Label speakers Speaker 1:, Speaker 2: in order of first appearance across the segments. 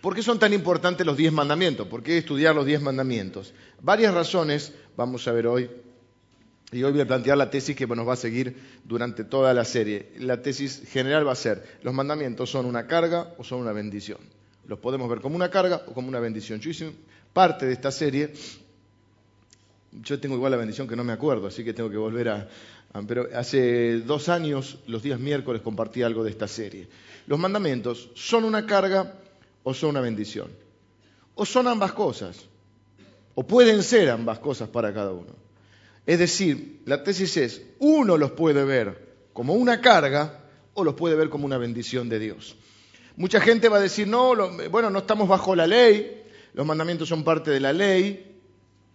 Speaker 1: ¿Por qué son tan importantes los diez mandamientos? ¿Por qué estudiar los diez mandamientos? Varias razones vamos a ver hoy. Y hoy voy a plantear la tesis que nos va a seguir durante toda la serie. La tesis general va a ser, los mandamientos son una carga o son una bendición. Los podemos ver como una carga o como una bendición. Yo hice parte de esta serie. Yo tengo igual la bendición que no me acuerdo, así que tengo que volver a... pero hace dos años, los días miércoles, compartí algo de esta serie. Los mandamientos son una carga o son una bendición. O son ambas cosas. O pueden ser ambas cosas para cada uno. Es decir, la tesis es, uno los puede ver como una carga o los puede ver como una bendición de Dios. Mucha gente va a decir, no, bueno, no estamos bajo la ley, los mandamientos son parte de la ley,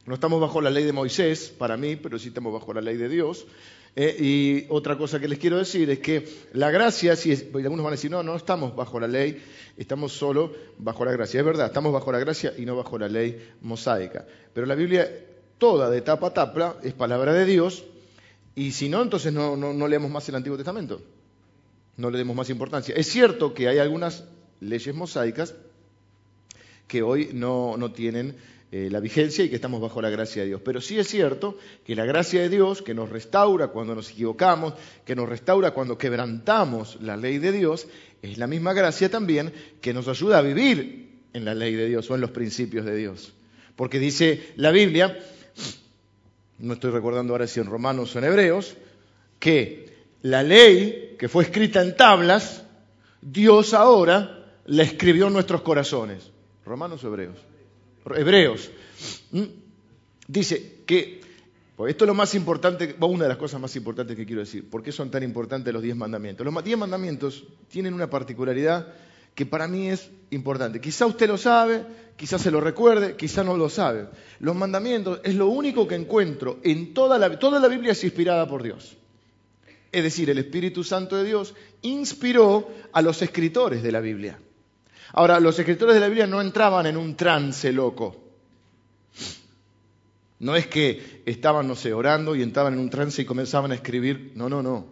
Speaker 1: no estamos bajo la ley de Moisés, para mí, pero sí estamos bajo la ley de Dios. Eh, y otra cosa que les quiero decir es que la gracia, si algunos van a decir, no, no estamos bajo la ley, estamos solo bajo la gracia. Es verdad, estamos bajo la gracia y no bajo la ley mosaica. Pero la Biblia toda de tapa a tapa es palabra de Dios y si no, entonces no, no leemos más el Antiguo Testamento. No le demos más importancia. Es cierto que hay algunas leyes mosaicas que hoy no, no tienen eh, la vigencia y que estamos bajo la gracia de Dios. Pero sí es cierto que la gracia de Dios, que nos restaura cuando nos equivocamos, que nos restaura cuando quebrantamos la ley de Dios, es la misma gracia también que nos ayuda a vivir en la ley de Dios o en los principios de Dios. Porque dice la Biblia, no estoy recordando ahora si en Romanos o en Hebreos, que la ley que fue escrita en tablas, Dios ahora la escribió en nuestros corazones. Romanos o Hebreos. Hebreos, dice que, pues esto es lo más importante, una de las cosas más importantes que quiero decir, ¿por qué son tan importantes los diez mandamientos? Los diez mandamientos tienen una particularidad que para mí es importante. Quizá usted lo sabe, quizá se lo recuerde, quizá no lo sabe. Los mandamientos es lo único que encuentro en toda la Biblia es inspirada por Dios. Es decir, el Espíritu Santo de Dios inspiró a los escritores de la Biblia. Ahora, los escritores de la Biblia no entraban en un trance loco. No es que estaban, no sé, orando y entraban en un trance y comenzaban a escribir. No, no, no.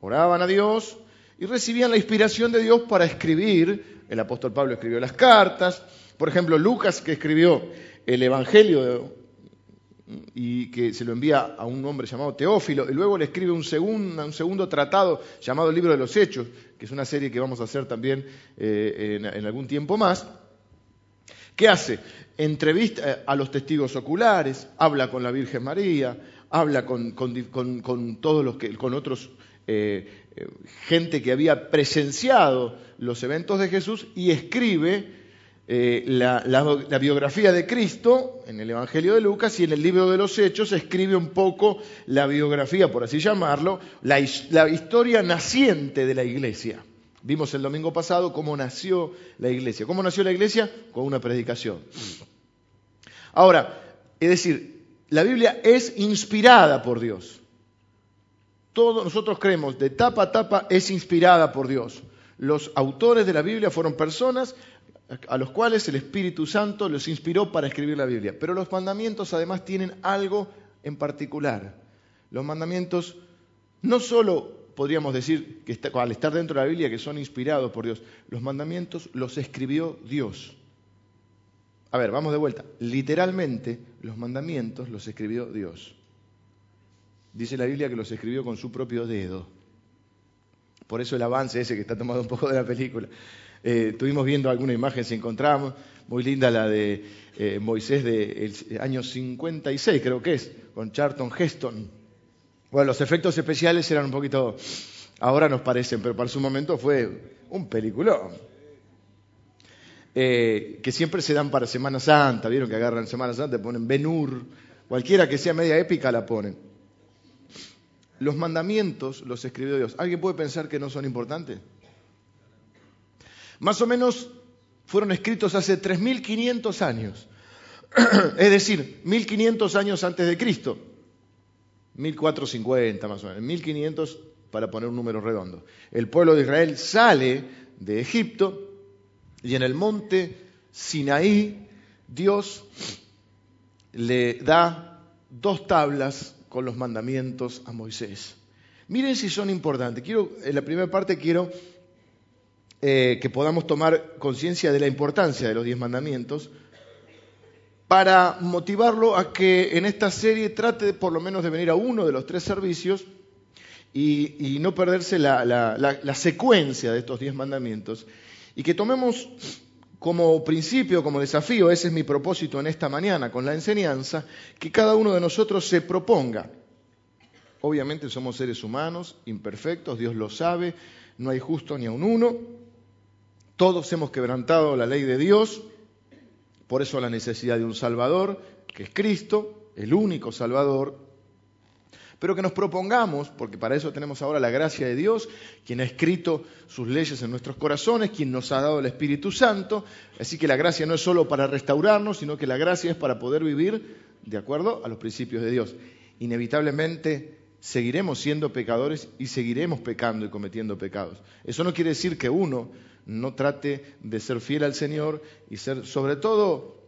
Speaker 1: Oraban a Dios y recibían la inspiración de Dios para escribir. El apóstol Pablo escribió las cartas. Por ejemplo, Lucas, que escribió el Evangelio y que se lo envía a un hombre llamado Teófilo, y luego le escribe un, segundo tratado llamado el Libro de los Hechos, que es una serie que vamos a hacer también eh, en, algún tiempo más. ¿Qué hace? Entrevista eh, a los testigos oculares, habla con la Virgen María, habla con, todos los que, con otros eh, gente que había presenciado los eventos de Jesús y escribe eh, la, biografía de Cristo en el Evangelio de Lucas y en el libro de los Hechos escribe un poco la biografía, por así llamarlo, la, la historia naciente de la iglesia. Vimos el domingo pasado cómo nació la iglesia. ¿Cómo nació la iglesia? Con una predicación. Ahora, es decir, la Biblia es inspirada por Dios. Todos nosotros creemos, de tapa a tapa es inspirada por Dios. Los autores de la Biblia fueron personas a los cuales el Espíritu Santo los inspiró para escribir la Biblia. Pero los mandamientos además tienen algo en particular. Los mandamientos no solo podríamos decir que al estar dentro de la Biblia que son inspirados por Dios, los mandamientos los escribió Dios. A ver, vamos de vuelta. Literalmente los mandamientos los escribió Dios. Dice la Biblia que los escribió con su propio dedo. Por eso el avance ese que está tomado un poco de la película. Eh, estuvimos viendo alguna imagen, si encontramos, muy linda la de eh, Moisés del año 56, creo que es, con Charlton Heston. Bueno, los efectos especiales eran un poquito, ahora nos parecen, pero para su momento fue un peliculón. Eh, que siempre se dan para Semana Santa, vieron que agarran Semana Santa, ponen Benur, cualquiera que sea media épica la ponen. Los mandamientos los escribió Dios. ¿Alguien puede pensar que no son importantes? Más o menos fueron escritos hace 3.500 años, es decir, 1.500 años antes de Cristo, 1450 más o menos, 1.500 para poner un número redondo. El pueblo de Israel sale de Egipto y en el monte Sinaí Dios le da dos tablas con los mandamientos a Moisés. Miren si son importantes. Quiero, en la primera parte quiero eh, que podamos tomar conciencia de la importancia de los diez mandamientos para motivarlo a que en esta serie trate por lo menos de venir a uno de los tres servicios y, no perderse la, secuencia de estos diez mandamientos y que tomemos como principio, como desafío, ese es mi propósito en esta mañana con la enseñanza, que cada uno de nosotros se proponga. Obviamente somos seres humanos, imperfectos, Dios lo sabe, no hay justo ni a un uno, todos hemos quebrantado la ley de Dios, por eso la necesidad de un Salvador, que es Cristo, el único Salvador, pero que nos propongamos, porque para eso tenemos ahora la gracia de Dios, quien ha escrito sus leyes en nuestros corazones, quien nos ha dado el Espíritu Santo, así que la gracia no es solo para restaurarnos, sino que la gracia es para poder vivir de acuerdo a los principios de Dios. Inevitablemente seguiremos siendo pecadores y seguiremos pecando y cometiendo pecados. Eso no quiere decir que uno no trate de ser fiel al Señor y ser, sobre todo,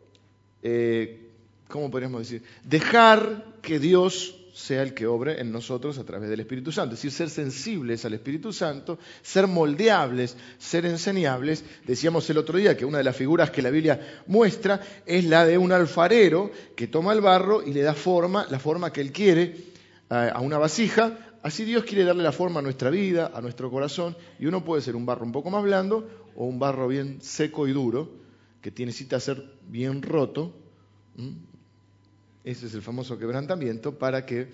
Speaker 1: eh, ¿cómo podríamos decir? Dejar que Dios sea el que obre en nosotros a través del Espíritu Santo. Es decir, ser sensibles al Espíritu Santo, ser moldeables, ser enseñables. Decíamos el otro día que una de las figuras que la Biblia muestra es la de un alfarero que toma el barro y le da forma, la forma que él quiere, eh, a una vasija, Así Dios quiere darle la forma a nuestra vida, a nuestro corazón, y uno puede ser un barro un poco más blando o un barro bien seco y duro, que necesita ser bien roto. Ese es el famoso quebrantamiento, para que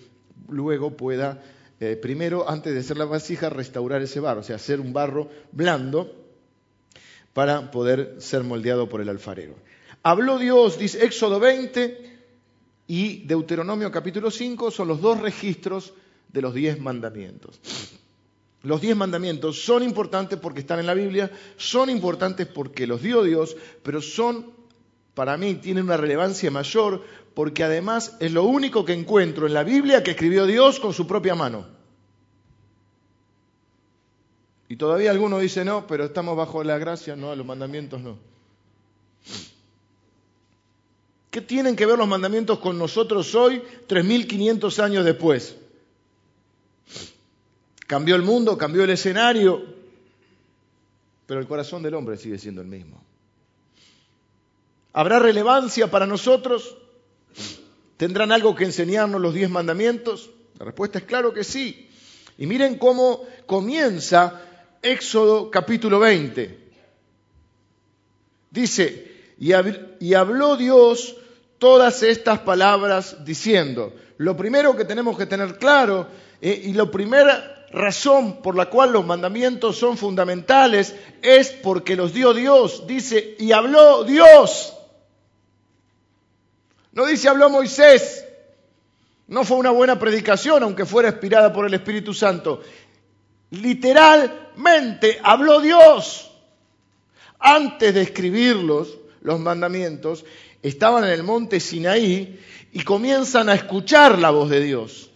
Speaker 1: luego pueda, eh, primero, antes de hacer la vasija, restaurar ese barro, o sea, hacer un barro blando para poder ser moldeado por el alfarero. Habló Dios, dice Éxodo 20 y Deuteronomio capítulo 5, son los dos registros de los diez mandamientos. Los diez mandamientos son importantes porque están en la Biblia, son importantes porque los dio Dios, pero son, para mí, tienen una relevancia mayor porque además es lo único que encuentro en la Biblia que escribió Dios con su propia mano. Y todavía alguno dice, no, pero estamos bajo la gracia, no, los mandamientos no. ¿Qué tienen que ver los mandamientos con nosotros hoy, 3.500 años después? Cambió el mundo, cambió el escenario, pero el corazón del hombre sigue siendo el mismo. ¿Habrá relevancia para nosotros? ¿Tendrán algo que enseñarnos los diez mandamientos? La respuesta es claro que sí. Y miren cómo comienza Éxodo capítulo 20. Dice, y habló Dios todas estas palabras diciendo, lo primero que tenemos que tener claro, eh, y la primera razón por la cual los mandamientos son fundamentales es porque los dio Dios. Dice, y habló Dios. No dice habló Moisés. No fue una buena predicación, aunque fuera inspirada por el Espíritu Santo. Literalmente habló Dios. Antes de escribirlos, los mandamientos, estaban en el monte Sinaí y comienzan a escuchar la voz de Dios.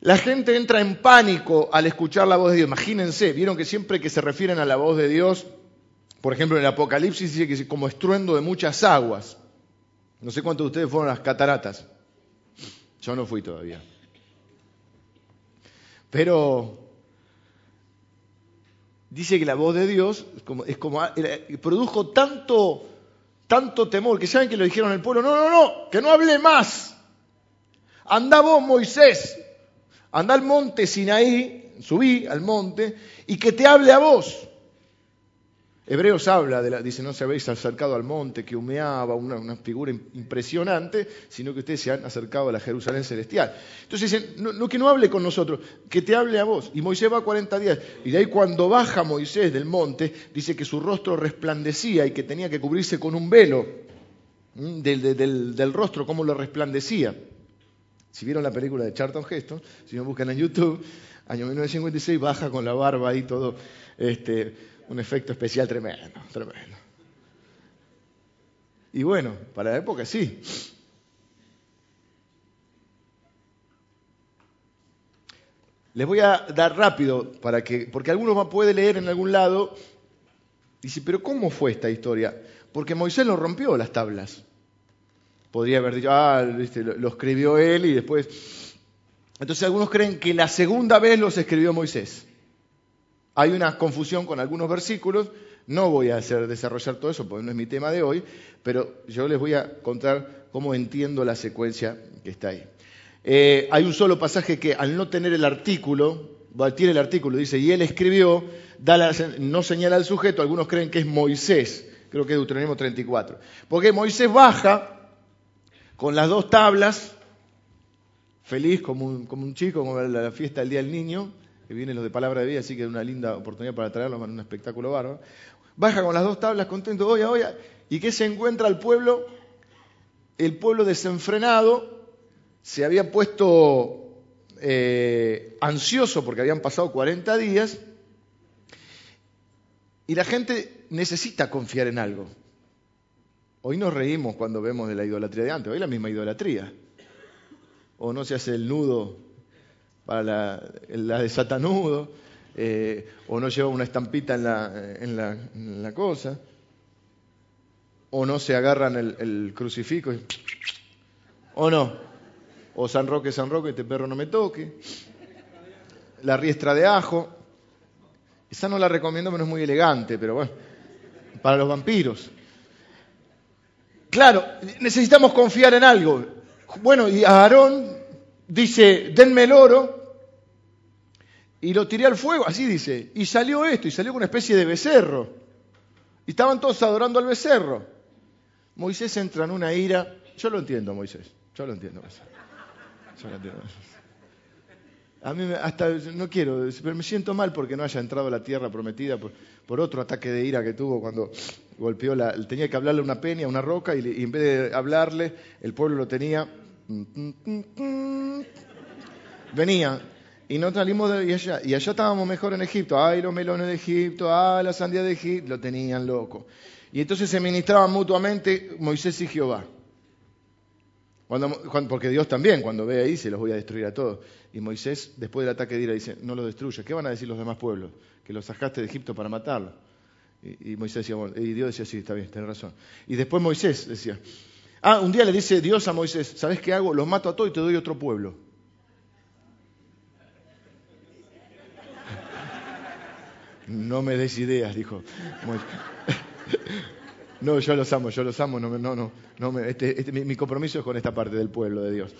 Speaker 1: La gente entra en pánico al escuchar la voz de Dios. Imagínense, vieron que siempre que se refieren a la voz de Dios, por ejemplo en el Apocalipsis dice que es como estruendo de muchas aguas. No sé cuántos de ustedes fueron a las cataratas. Yo no fui todavía. Pero dice que la voz de Dios es como, produjo tanto, tanto temor que saben que lo dijeron al pueblo, no, no, no, que no hable más. Anda vos, Moisés, anda al monte Sinaí, subí al monte, y que te hable a vos. Hebreos habla, de la, dice, no se habéis acercado al monte que humeaba, una, figura impresionante, sino que ustedes se han acercado a la Jerusalén celestial. Entonces dicen, no, que no hable con nosotros, que te hable a vos. Y Moisés va 40 días. Y de ahí cuando baja Moisés del monte, dice que su rostro resplandecía y que tenía que cubrirse con un velo del, del, del rostro, como lo resplandecía. Si vieron la película de Charlton Heston, si me buscan en YouTube, año 1956, baja con la barba y todo, este, un efecto especial tremendo, tremendo. Y bueno, para la época sí. Les voy a dar rápido para que, porque algunos puede leer en algún lado, dice, pero ¿cómo fue esta historia? Porque Moisés lo rompió las tablas. Podría haber dicho, ah, lo escribió él y después... Entonces algunos creen que la segunda vez los escribió Moisés. Hay una confusión con algunos versículos, no voy a hacer desarrollar todo eso porque no es mi tema de hoy, pero yo les voy a contar cómo entiendo la secuencia que está ahí. Eh, hay un solo pasaje que al no tener el artículo, tiene el artículo, dice, y él escribió, no señala al sujeto, algunos creen que es Moisés, creo que es Deuteronomio 34. Porque Moisés baja con las dos tablas, feliz como un, chico, como la, fiesta del Día del Niño, que viene los de Palabra de Vida, así que es una linda oportunidad para traerlo en un espectáculo bárbaro. Baja con las dos tablas, contento, oye, oye, y que se encuentra al pueblo, el pueblo desenfrenado, se había puesto eh, ansioso porque habían pasado 40 días y la gente necesita confiar en algo. Hoy nos reímos cuando vemos de la idolatría de antes, hoy la misma idolatría. O no se hace el nudo para la, de satanudo, eh, o no lleva una estampita en la, en la, cosa, o no se agarran el, el crucifijo, o no. O San Roque, San Roque, este perro no me toque. La riestra de ajo. Esa no la recomiendo, pero es muy elegante, pero bueno, para los vampiros. Claro, necesitamos confiar en algo. Bueno, y Aarón dice, denme el oro, y lo tiré al fuego, así dice, y salió esto, y salió con una especie de becerro. Y estaban todos adorando al becerro. Moisés entra en una ira, yo lo entiendo, Moisés, yo lo entiendo. Moisés. A mí hasta no quiero, pero me siento mal porque no haya entrado a la tierra prometida por, otro ataque de ira que tuvo cuando golpeó la. Tenía que hablarle a una peña, a una roca, y, en vez de hablarle, el pueblo lo tenía. Venía. Y no salimos de allá. Y allá estábamos mejor en Egipto. Ay, los melones de Egipto, ay, la sandía de Egipto. Lo tenían loco. Y entonces se ministraban mutuamente Moisés y Jehová porque Dios también, cuando ve ahí, se los voy a destruir a todos. Y Moisés, después del ataque de ira, dice, no los destruyas. ¿Qué van a decir los demás pueblos? Que los sacaste de Egipto para matarlo. Y, Moisés decía, y Dios decía, sí, está bien, tenés razón. Y después Moisés decía, ah, un día le dice Dios a Moisés, ¿sabes qué hago? Los mato a todos y te doy otro pueblo. No me des ideas, dijo. No, yo los amo, yo los amo, no, no, no, este, este, mi, compromiso es con esta parte del pueblo de Dios.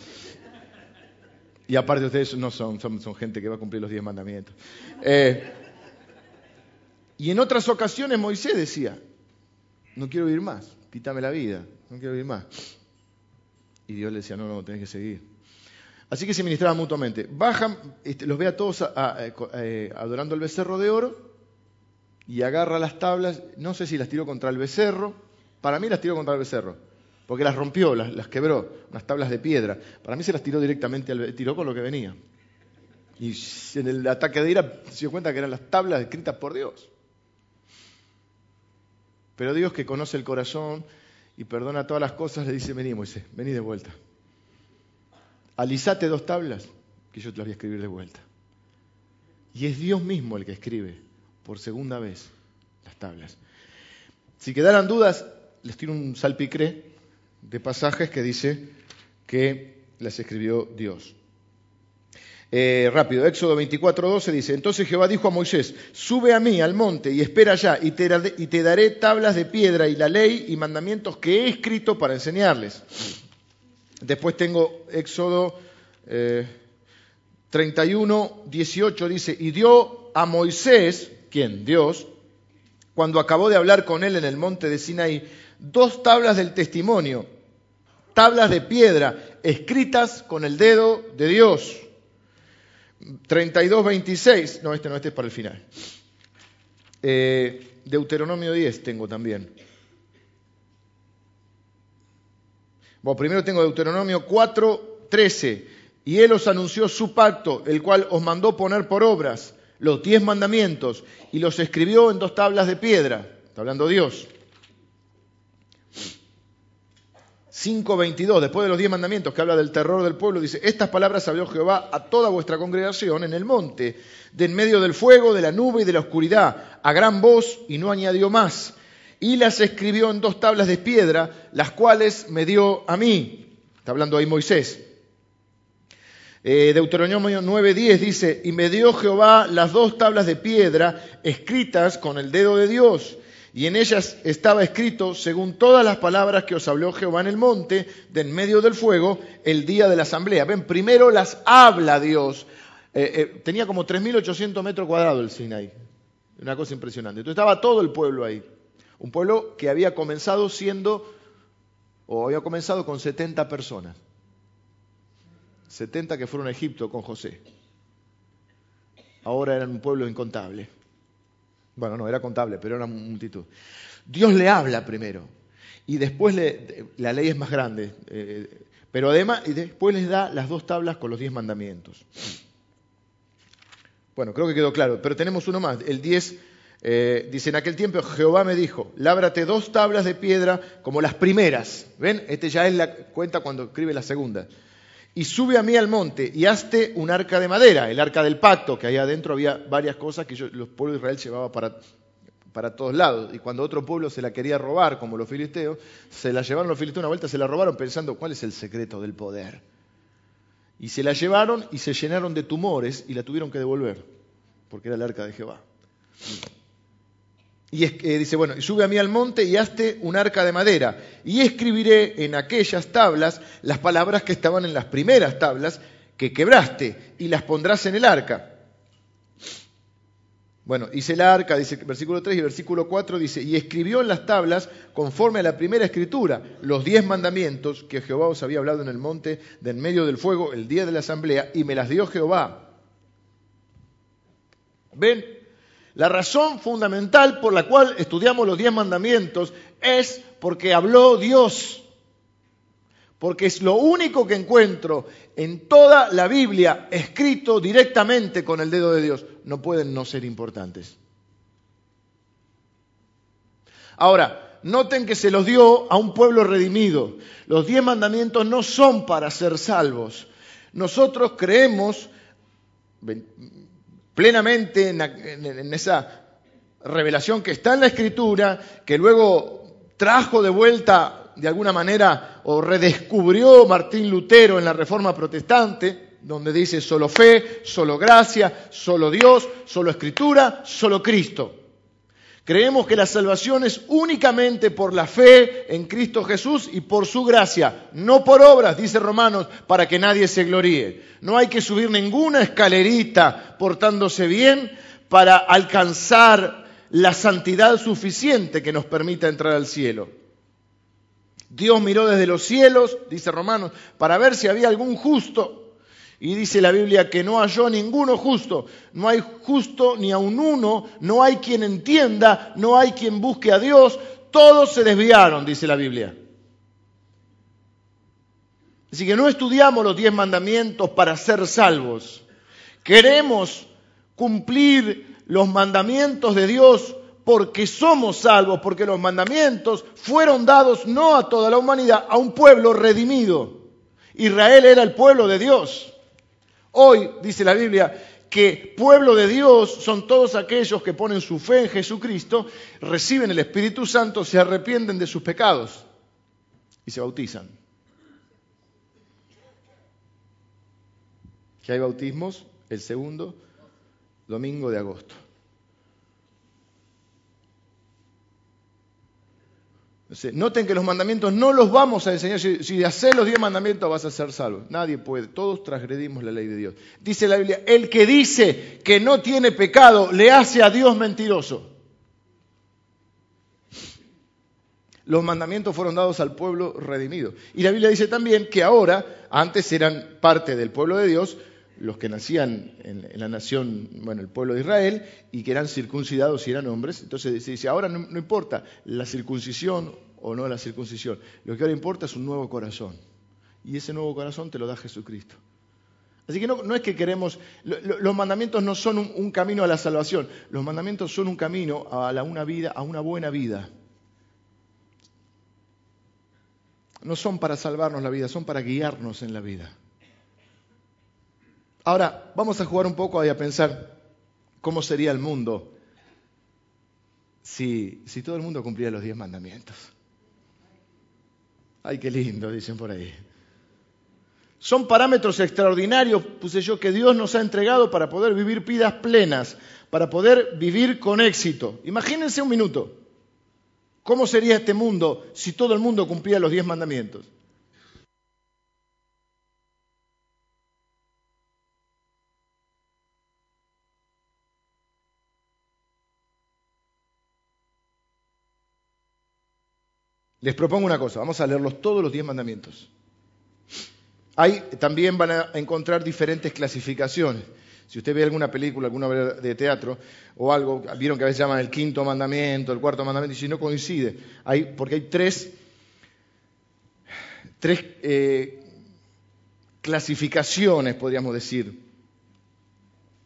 Speaker 1: Y aparte ustedes no son, son, gente que va a cumplir los diez mandamientos. Eh, y en otras ocasiones Moisés decía, no quiero vivir más, quítame la vida, no quiero vivir más. Y Dios le decía, no, no, tenés que seguir. Así que se ministraban mutuamente. Bajan, este, los ve a todos eh, adorando el becerro de oro y agarra las tablas, no sé si las tiró contra el becerro, para mí las tiró contra el becerro, porque las rompió, las, quebró, unas tablas de piedra. Para mí se las tiró directamente, al, tiró con lo que venía. Y en el ataque de ira se dio cuenta que eran las tablas escritas por Dios. Pero Dios que conoce el corazón y perdona todas las cosas, le dice, vení Moisés, vení de vuelta. Alisate dos tablas, que yo te las voy a escribir de vuelta. Y es Dios mismo el que escribe por segunda vez las tablas. Si quedaran dudas, les tiro un salpicré de pasajes que dice que las escribió Dios. Eh, rápido, Éxodo 24:12 dice, entonces Jehová dijo a Moisés, sube a mí al monte y espera allá, y te, daré tablas de piedra y la ley y mandamientos que he escrito para enseñarles. Después tengo Éxodo 31, 18, dice, y dio a Moisés ¿Quién? Dios, cuando acabó de hablar con él en el monte de Sinaí, dos tablas del testimonio, tablas de piedra, escritas con el dedo de Dios. 32, 26, no, este no, este es para el final. Eh, Deuteronomio 10 tengo también. Bueno, primero tengo Deuteronomio 4, 13. Y él os anunció su pacto, el cual os mandó poner por obras los diez mandamientos y los escribió en dos tablas de piedra. Está hablando Dios. 5.22, después de los diez mandamientos que habla del terror del pueblo, dice, estas palabras habló Jehová a toda vuestra congregación en el monte, de en medio del fuego, de la nube y de la oscuridad, a gran voz, y no añadió más. Y las escribió en dos tablas de piedra, las cuales me dio a mí. Está hablando ahí Moisés. Eh, Deuteronomio 9:10 dice, y me dio Jehová las dos tablas de piedra escritas con el dedo de Dios, y en ellas estaba escrito, según todas las palabras que os habló Jehová en el monte, de en medio del fuego, el día de la asamblea. Ven, primero las habla Dios. Eh, eh, tenía como 3.800 metros cuadrados el Sinai. Una cosa impresionante. Entonces estaba todo el pueblo ahí. Un pueblo que había comenzado siendo, o había comenzado con 70 personas. 70 que fueron a Egipto con José. Ahora eran un pueblo incontable. Bueno, no, era contable, pero era multitud. Dios le habla primero y después le, la ley es más grande, eh, pero además y después les da las dos tablas con los diez mandamientos. Bueno, creo que quedó claro, pero tenemos uno más. El 10 eh, dice, en aquel tiempo Jehová me dijo, lábrate dos tablas de piedra como las primeras. ¿Ven? Este ya es la cuenta cuando escribe la segunda y sube a mí al monte y hazte un arca de madera, el arca del pacto, que ahí adentro había varias cosas que los pueblos de Israel llevaba para, para todos lados. Y cuando otro pueblo se la quería robar, como los filisteos, se la llevaron los filisteos una vuelta, se la robaron pensando cuál es el secreto del poder. Y se la llevaron y se llenaron de tumores y la tuvieron que devolver, porque era el arca de Jehová. Y dice, bueno, y sube a mí al monte y hazte un arca de madera, y escribiré en aquellas tablas las palabras que estaban en las primeras tablas que quebraste, y las pondrás en el arca. Bueno, hice el arca, dice versículo 3 y versículo 4 dice, y escribió en las tablas, conforme a la primera escritura, los diez mandamientos que Jehová os había hablado en el monte de en medio del fuego el día de la asamblea, y me las dio Jehová. ¿Ven? La razón fundamental por la cual estudiamos los diez mandamientos es porque habló Dios. Porque es lo único que encuentro en toda la Biblia escrito directamente con el dedo de Dios. No pueden no ser importantes. Ahora, noten que se los dio a un pueblo redimido. Los diez mandamientos no son para ser salvos. Nosotros creemos, plenamente en, esa revelación que está en la Escritura, que luego trajo de vuelta de alguna manera o redescubrió Martín Lutero en la Reforma Protestante, donde dice solo fe, solo gracia, solo Dios, solo Escritura, solo Cristo. Creemos que la salvación es únicamente por la fe en Cristo Jesús y por su gracia, no por obras, dice Romanos, para que nadie se gloríe. No hay que subir ninguna escalerita portándose bien para alcanzar la santidad suficiente que nos permita entrar al cielo. Dios miró desde los cielos, dice Romanos, para ver si había algún justo y dice la Biblia que no halló ninguno justo, no hay justo ni a un uno, no hay quien entienda, no hay quien busque a Dios, todos se desviaron, dice la Biblia. Así que no estudiamos los diez mandamientos para ser salvos. Queremos cumplir los mandamientos de Dios porque somos salvos, porque los mandamientos fueron dados no a toda la humanidad, a un pueblo redimido. Israel era el pueblo de Dios. Hoy, dice la Biblia, que pueblo de Dios son todos aquellos que ponen su fe en Jesucristo, reciben el Espíritu Santo, se arrepienten de sus pecados y se bautizan. Que hay bautismos el segundo domingo de agosto. Noten que los mandamientos no los vamos a enseñar. Si, haces los diez mandamientos vas a ser salvo. Nadie puede. Todos transgredimos la ley de Dios. Dice la Biblia, el que dice que no tiene pecado le hace a Dios mentiroso. Los mandamientos fueron dados al pueblo redimido. Y la Biblia dice también que ahora, antes eran parte del pueblo de Dios, los que nacían en, la nación, bueno, el pueblo de Israel, y que eran circuncidados y eran hombres. Entonces se dice, ahora no, importa la circuncisión o no la circuncisión, lo que ahora importa es un nuevo corazón. Y ese nuevo corazón te lo da Jesucristo. Así que no, es que queremos, los mandamientos no son un, camino a la salvación, los mandamientos son un camino a la, una vida, a una buena vida. No son para salvarnos la vida, son para guiarnos en la vida. Ahora, vamos a jugar un poco y a pensar cómo sería el mundo si, si todo el mundo cumpliera los diez mandamientos. Ay, qué lindo, dicen por ahí. Son parámetros extraordinarios, puse yo, que Dios nos ha entregado para poder vivir vidas plenas, para poder vivir con éxito. Imagínense un minuto. ¿Cómo sería este mundo si todo el mundo cumplía los diez mandamientos? Les propongo una cosa, vamos a leerlos todos los diez mandamientos. Hay, también van a encontrar diferentes clasificaciones. Si usted ve alguna película, alguna de teatro o algo, vieron que a veces llaman el quinto mandamiento, el cuarto mandamiento, y si no coincide, hay, porque hay tres, tres eh, clasificaciones, podríamos decir.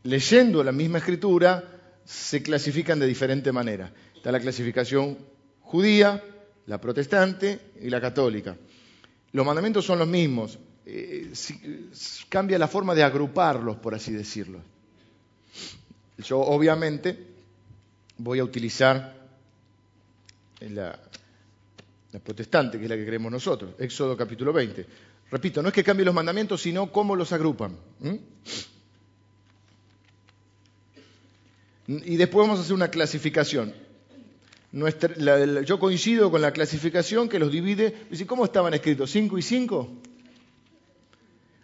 Speaker 1: Leyendo la misma escritura, se clasifican de diferente manera. Está la clasificación judía, la protestante y la católica. Los mandamientos son los mismos, eh, cambia la forma de agruparlos, por así decirlo. Yo obviamente voy a utilizar la, protestante, que es la que creemos nosotros, Éxodo capítulo 20. Repito, no es que cambie los mandamientos, sino cómo los agrupan. Y después vamos a hacer una clasificación yo coincido con la clasificación que los divide. ¿Cómo estaban escritos? ¿Cinco y cinco?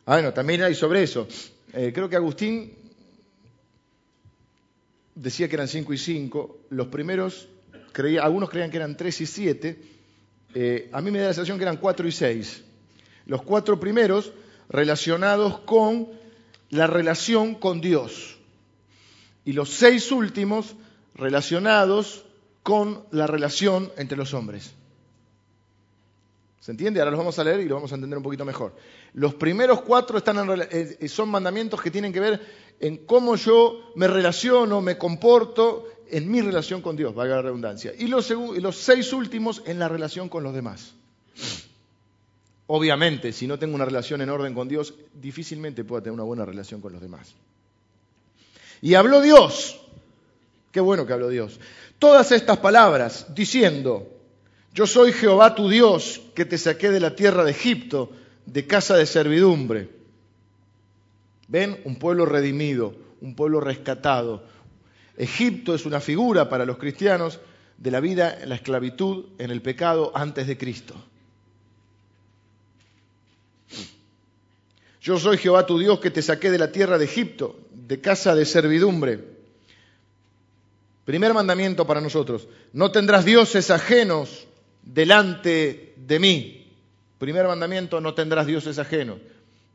Speaker 1: Ah, bueno, también hay sobre eso. Eh, creo que Agustín decía que eran cinco y cinco. Los primeros, algunos creían que eran tres y siete. Eh, a mí me da la sensación que eran cuatro y seis. Los cuatro primeros relacionados con la relación con Dios. Y los seis últimos relacionados con la relación entre los hombres. ¿Se entiende? Ahora los vamos a leer y lo vamos a entender un poquito mejor. Los primeros cuatro están eh, son mandamientos que tienen que ver en cómo yo me relaciono, me comporto en mi relación con Dios, valga la redundancia. Y los, y los seis últimos en la relación con los demás. Obviamente, si no tengo una relación en orden con Dios, difícilmente puedo tener una buena relación con los demás. Y habló Dios. Qué bueno que habló Dios todas estas palabras, diciendo, yo soy Jehová tu Dios, que te saqué de la tierra de Egipto, de casa de servidumbre. ¿Ven? Un pueblo redimido, un pueblo rescatado. Egipto es una figura para los cristianos de la vida en la esclavitud, en el pecado antes de Cristo. Yo soy Jehová tu Dios que te saqué de la tierra de Egipto, de casa de servidumbre. Primer mandamiento para nosotros, no tendrás dioses ajenos delante de mí. Primer mandamiento, no tendrás dioses ajenos.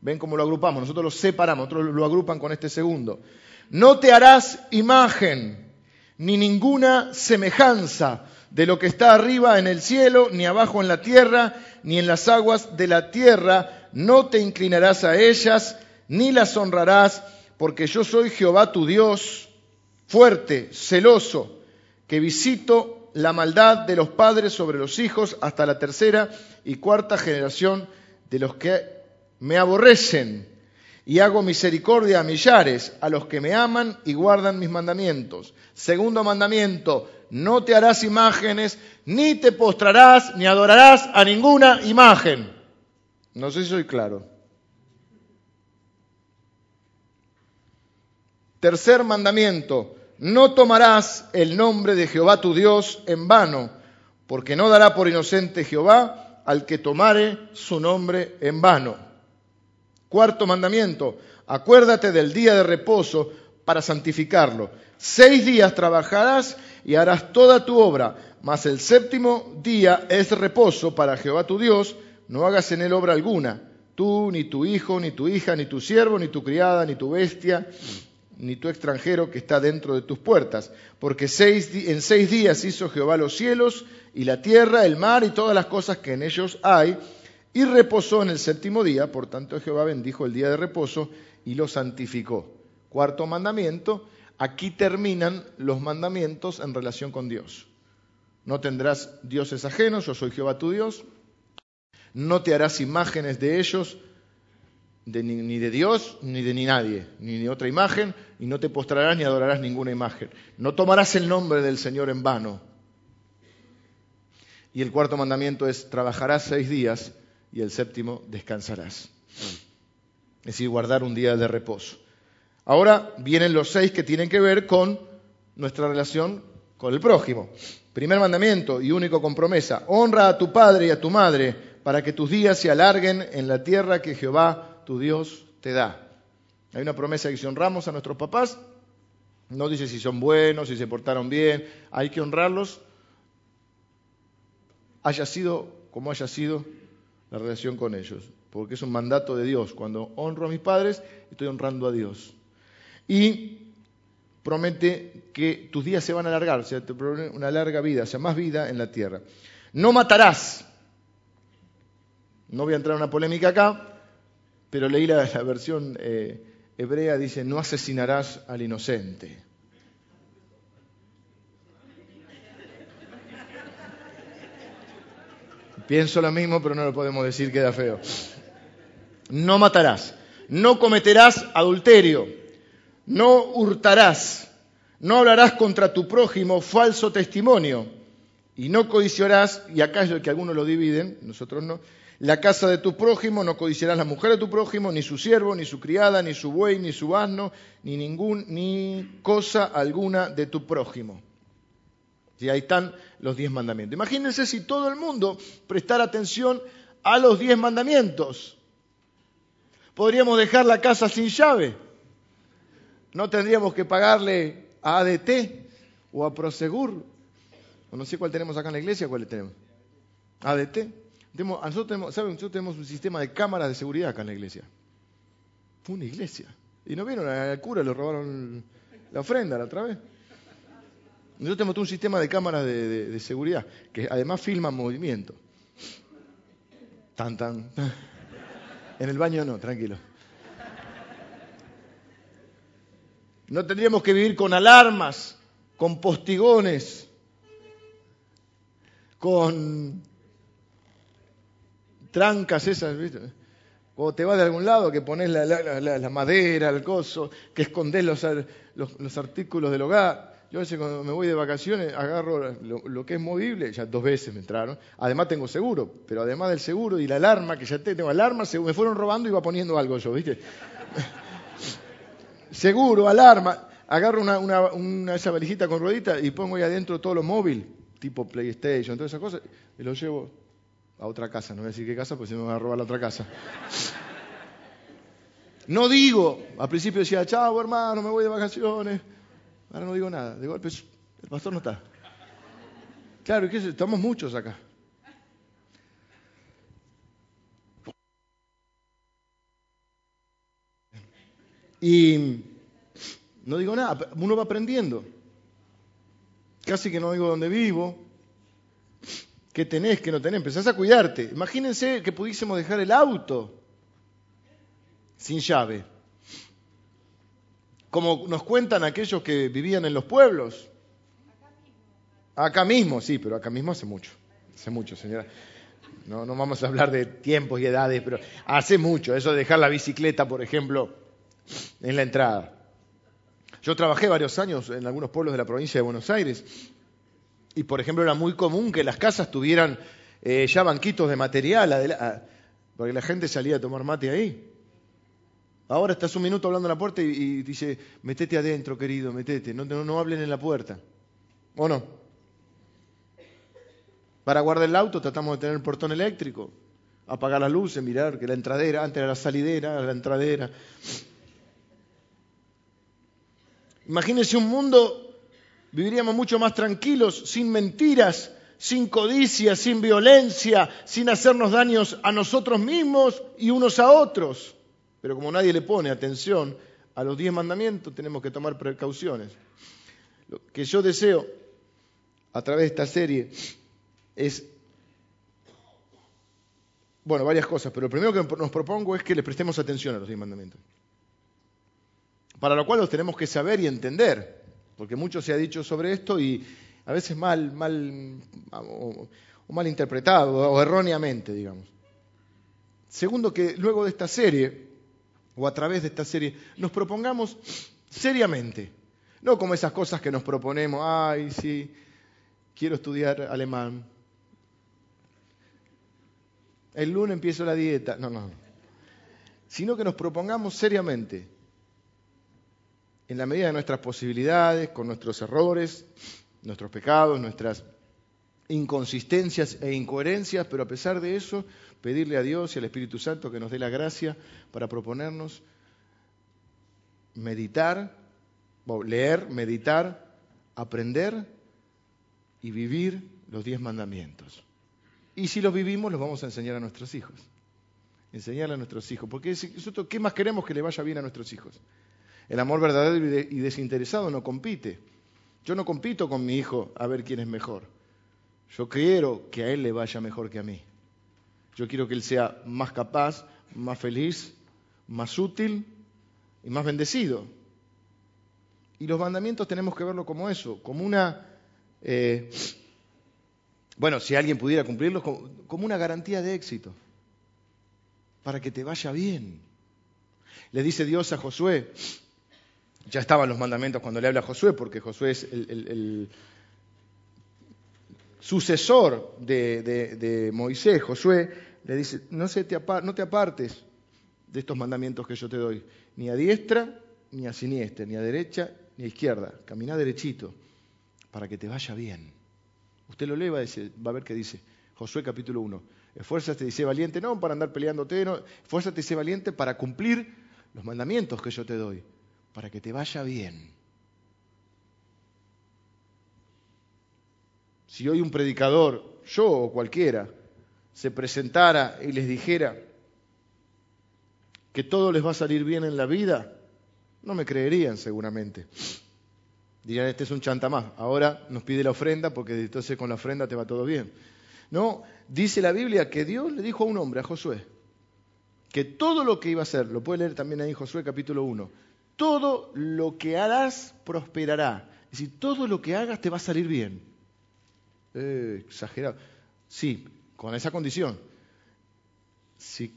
Speaker 1: Ven cómo lo agrupamos, nosotros lo separamos, otros lo agrupan con este segundo. No te harás imagen ni ninguna semejanza de lo que está arriba en el cielo, ni abajo en la tierra, ni en las aguas de la tierra. No te inclinarás a ellas, ni las honrarás, porque yo soy Jehová tu Dios fuerte, celoso, que visito la maldad de los padres sobre los hijos hasta la tercera y cuarta generación de los que me aborrecen, y hago misericordia a millares, a los que me aman y guardan mis mandamientos. Segundo mandamiento, no te harás imágenes, ni te postrarás, ni adorarás a ninguna imagen. No sé si soy claro. Tercer mandamiento, no tomarás el nombre de Jehová tu Dios en vano, porque no dará por inocente Jehová al que tomare su nombre en vano. Cuarto mandamiento, acuérdate del día de reposo para santificarlo. Seis días trabajarás y harás toda tu obra, mas el séptimo día es reposo para Jehová tu Dios, no hagas en él obra alguna, tú, ni tu hijo, ni tu hija, ni tu siervo, ni tu criada, ni tu bestia, ni tu extranjero que está dentro de tus puertas, porque en seis días hizo Jehová los cielos y la tierra, el mar y todas las cosas que en ellos hay, y reposó en el séptimo día, por tanto Jehová bendijo el día de reposo y lo santificó. Cuarto mandamiento, aquí terminan los mandamientos en relación con Dios. No tendrás dioses ajenos, yo soy Jehová tu Dios, no te harás imágenes de ellos, ni de Dios, ni de ni nadie, ni de otra imagen, y no te postrarás ni adorarás ninguna imagen. No tomarás el nombre del Señor en vano. Y el cuarto mandamiento es, trabajarás seis días y el séptimo descansarás. es decir, guardar un día de reposo. Ahora vienen los seis que tienen que ver con nuestra relación con el prójimo. Primer mandamiento y único con promesa, honra a tu padre y a tu madre para que tus días se alarguen en la tierra que Jehová tu Dios te da. Hay una promesa que si honramos a nuestros papás, no dice si son buenos, si se portaron bien, hay que honrarlos, haya sido como haya sido la relación con ellos, porque es un mandato de Dios. Cuando honro a mis padres, estoy honrando a Dios. Y promete que tus días se van a alargar, o sea, te una larga vida, o sea, más vida en la tierra. No matarás. No voy a entrar en una polémica acá, pero leí la, versión eh, hebrea, dice, no asesinarás al inocente. Pienso lo mismo, pero no lo podemos decir, queda feo. No matarás, no cometerás adulterio, no hurtarás, no hablarás contra tu prójimo falso testimonio, y no codiciarás, y acá es lo que algunos lo dividen, nosotros no, la casa de tu prójimo, no codiciarás la mujer de tu prójimo, ni su siervo, ni su criada, ni su buey, ni su asno, ni ningún, ni cosa alguna de tu prójimo. Y ahí están los diez mandamientos. Imagínense si todo el mundo prestara atención a los diez mandamientos. Podríamos dejar la casa sin llave. No tendríamos que pagarle a ADT o a Prosegur. O no sé cuál tenemos acá en la iglesia, cuál tenemos. ADT. Nosotros tenemos, ¿saben? Nosotros tenemos un sistema de cámaras de seguridad acá en la iglesia. Fue una iglesia. Y no vieron al cura, le robaron la ofrenda la otra vez. Nosotros tenemos un sistema de cámaras de, seguridad que además filma movimiento. Tan, tan. En el baño no, tranquilo. No tendríamos que vivir con alarmas, con postigones, con trancas esas, ¿viste? Cuando te vas de algún lado, que pones la, madera, el coso, que escondes los artículos del hogar. Yo a veces cuando me voy de vacaciones agarro lo, que es movible, ya dos veces me entraron. Además tengo seguro, pero además del seguro y la alarma, que ya tengo alarma, me fueron robando y iba poniendo algo yo, ¿viste? seguro, alarma. Agarro una, una, esa valijita con ruedita y pongo ahí adentro todo lo móvil, tipo PlayStation, todas esas cosas, y lo llevo a otra casa. No voy a decir qué casa, pues si me van a robar la otra casa. No digo, al principio decía, chao hermano, me voy de vacaciones. Ahora no digo nada. De golpe, el pastor no está. Claro, ¿qué estamos muchos acá. Y no digo nada, uno va aprendiendo. Casi que no digo dónde vivo, qué tenés, qué no tenés. Empezás a cuidarte. Imagínense que pudiésemos dejar el auto sin llave como nos cuentan aquellos que vivían en los pueblos. Acá mismo, sí, pero acá mismo hace mucho, hace mucho, señora. No, no vamos a hablar de tiempos y edades, pero hace mucho, eso de dejar la bicicleta, por ejemplo, en la entrada. Yo trabajé varios años en algunos pueblos de la provincia de Buenos Aires y, por ejemplo, era muy común que las casas tuvieran eh, ya banquitos de material, porque la gente salía a tomar mate ahí. Ahora estás un minuto hablando en la puerta y, dice, metete adentro, querido, metete, no, no, hablen en la puerta. ¿O no? Para guardar el auto tratamos de tener el portón eléctrico, apagar las luces, mirar que la entradera, antes era la salidera, la entradera. Imagínense un mundo, viviríamos mucho más tranquilos, sin mentiras, sin codicia, sin violencia, sin hacernos daños a nosotros mismos y unos a otros. Pero como nadie le pone atención a los diez mandamientos, tenemos que tomar precauciones. Lo que yo deseo a través de esta serie es, bueno, varias cosas, pero lo primero que nos propongo es que le prestemos atención a los diez mandamientos. Para lo cual los tenemos que saber y entender, porque mucho se ha dicho sobre esto y a veces mal, mal o, mal interpretado o erróneamente, digamos. Segundo, que luego de esta serie o a través de esta serie, nos propongamos seriamente, no como esas cosas que nos proponemos, ay, sí, quiero estudiar alemán, el lunes empiezo la dieta, no, no, sino que nos propongamos seriamente, en la medida de nuestras posibilidades, con nuestros errores, nuestros pecados, nuestras inconsistencias e incoherencias, pero a pesar de eso, pedirle a Dios y al Espíritu Santo que nos dé la gracia para proponernos meditar, leer, meditar, aprender y vivir los diez mandamientos. Y si los vivimos, los vamos a enseñar a nuestros hijos. Enseñarle a nuestros hijos. Porque nosotros, ¿qué más queremos que le vaya bien a nuestros hijos? El amor verdadero y desinteresado no compite. Yo no compito con mi hijo a ver quién es mejor. Yo quiero que a él le vaya mejor que a mí. Yo quiero que él sea más capaz, más feliz, más útil y más bendecido. Y los mandamientos tenemos que verlo como eso, como una, eh, bueno, si alguien pudiera cumplirlos, como una garantía de éxito, para que te vaya bien. Le dice Dios a Josué, ya estaban los mandamientos cuando le habla a Josué, porque Josué es el, sucesor de, Moisés. Josué le dice, no, te apartes de estos mandamientos que yo te doy, ni a diestra ni a siniestra, ni a derecha ni a izquierda. Camina derechito para que te vaya bien. Usted lo lee va a, va a ver qué dice. Josué capítulo 1. Esfuérzate y sé valiente, no para andar peleándote, no. Esfuérzate y sé valiente para cumplir los mandamientos que yo te doy para que te vaya bien. Si hoy un predicador, yo o cualquiera, se presentara y les dijera que todo les va a salir bien en la vida, no me creerían seguramente. Dirían, este es un chanta más, ahora nos pide la ofrenda porque entonces con la ofrenda te va todo bien. No, dice la Biblia que Dios le dijo a un hombre, a Josué, que todo lo que iba a hacer, lo puede leer también ahí Josué capítulo 1, todo lo que harás prosperará. Es decir, todo lo que hagas te va a salir bien. Eh, exagerado. Sí, con esa condición. Si